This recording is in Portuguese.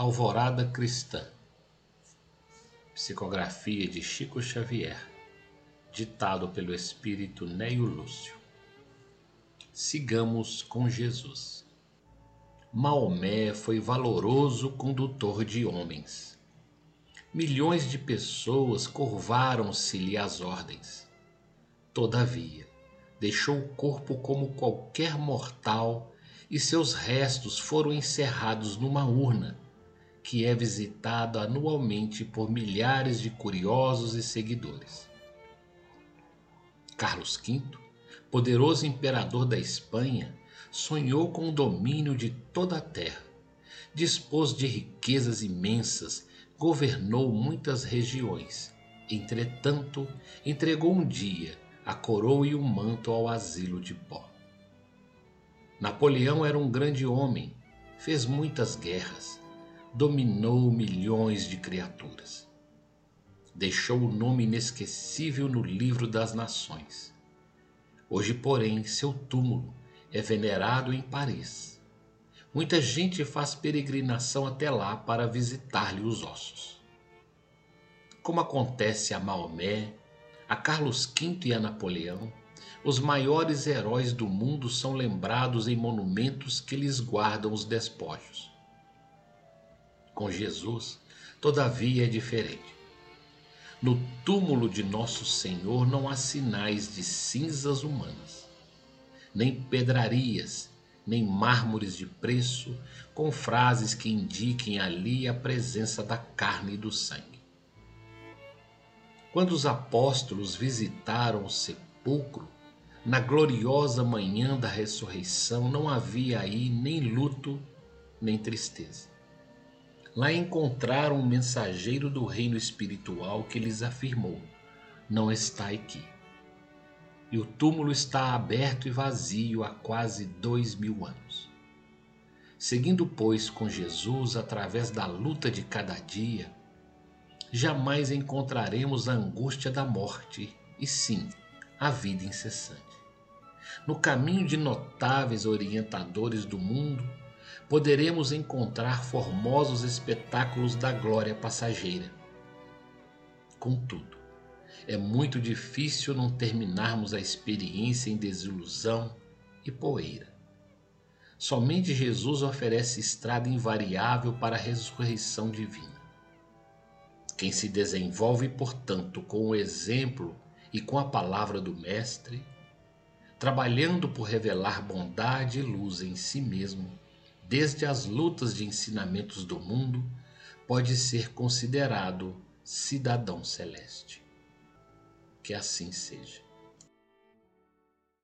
Alvorada Cristã Psicografia de Chico Xavier Ditado pelo Espírito Neio Lúcio Sigamos com Jesus Maomé foi valoroso condutor de homens. Milhões de pessoas curvaram-se-lhe às ordens. Todavia, deixou o corpo como qualquer mortal e seus restos foram encerrados numa urna que é visitada anualmente por milhares de curiosos e seguidores. Carlos V, poderoso imperador da Espanha, sonhou com o domínio de toda a terra, dispôs de riquezas imensas, governou muitas regiões. Entretanto, entregou um dia a coroa e o manto ao asilo de pó. Napoleão era um grande homem, fez muitas guerras, dominou milhões de criaturas. Deixou o nome inesquecível no livro das nações. Hoje, porém, seu túmulo é venerado em Paris. Muita gente faz peregrinação até lá para visitar-lhe os ossos. Como acontece a Maomé, a Carlos V e a Napoleão, os maiores heróis do mundo são lembrados em monumentos que lhes guardam os despojos. Com Jesus, todavia, é diferente. No túmulo de Nosso Senhor não há sinais de cinzas humanas, nem pedrarias, nem mármores de preço com frases que indiquem ali a presença da carne e do sangue. Quando os apóstolos visitaram o sepulcro, na gloriosa manhã da ressurreição, não havia aí nem luto, nem tristeza. Lá encontraram um mensageiro do reino espiritual que lhes afirmou: Não está aqui. E o túmulo está aberto e vazio há quase dois mil anos. Seguindo, pois, com Jesus através da luta de cada dia, jamais encontraremos a angústia da morte, e sim a vida incessante. No caminho de notáveis orientadores do mundo, poderemos encontrar formosos espetáculos da glória passageira. Contudo, é muito difícil não terminarmos a experiência em desilusão e poeira. Somente Jesus oferece estrada invariável para a ressurreição divina. Quem se desenvolve, portanto, com o exemplo e com a palavra do Mestre, trabalhando por revelar bondade e luz em si mesmo, desde as lutas de ensinamentos do mundo, pode ser considerado cidadão celeste. Que assim seja.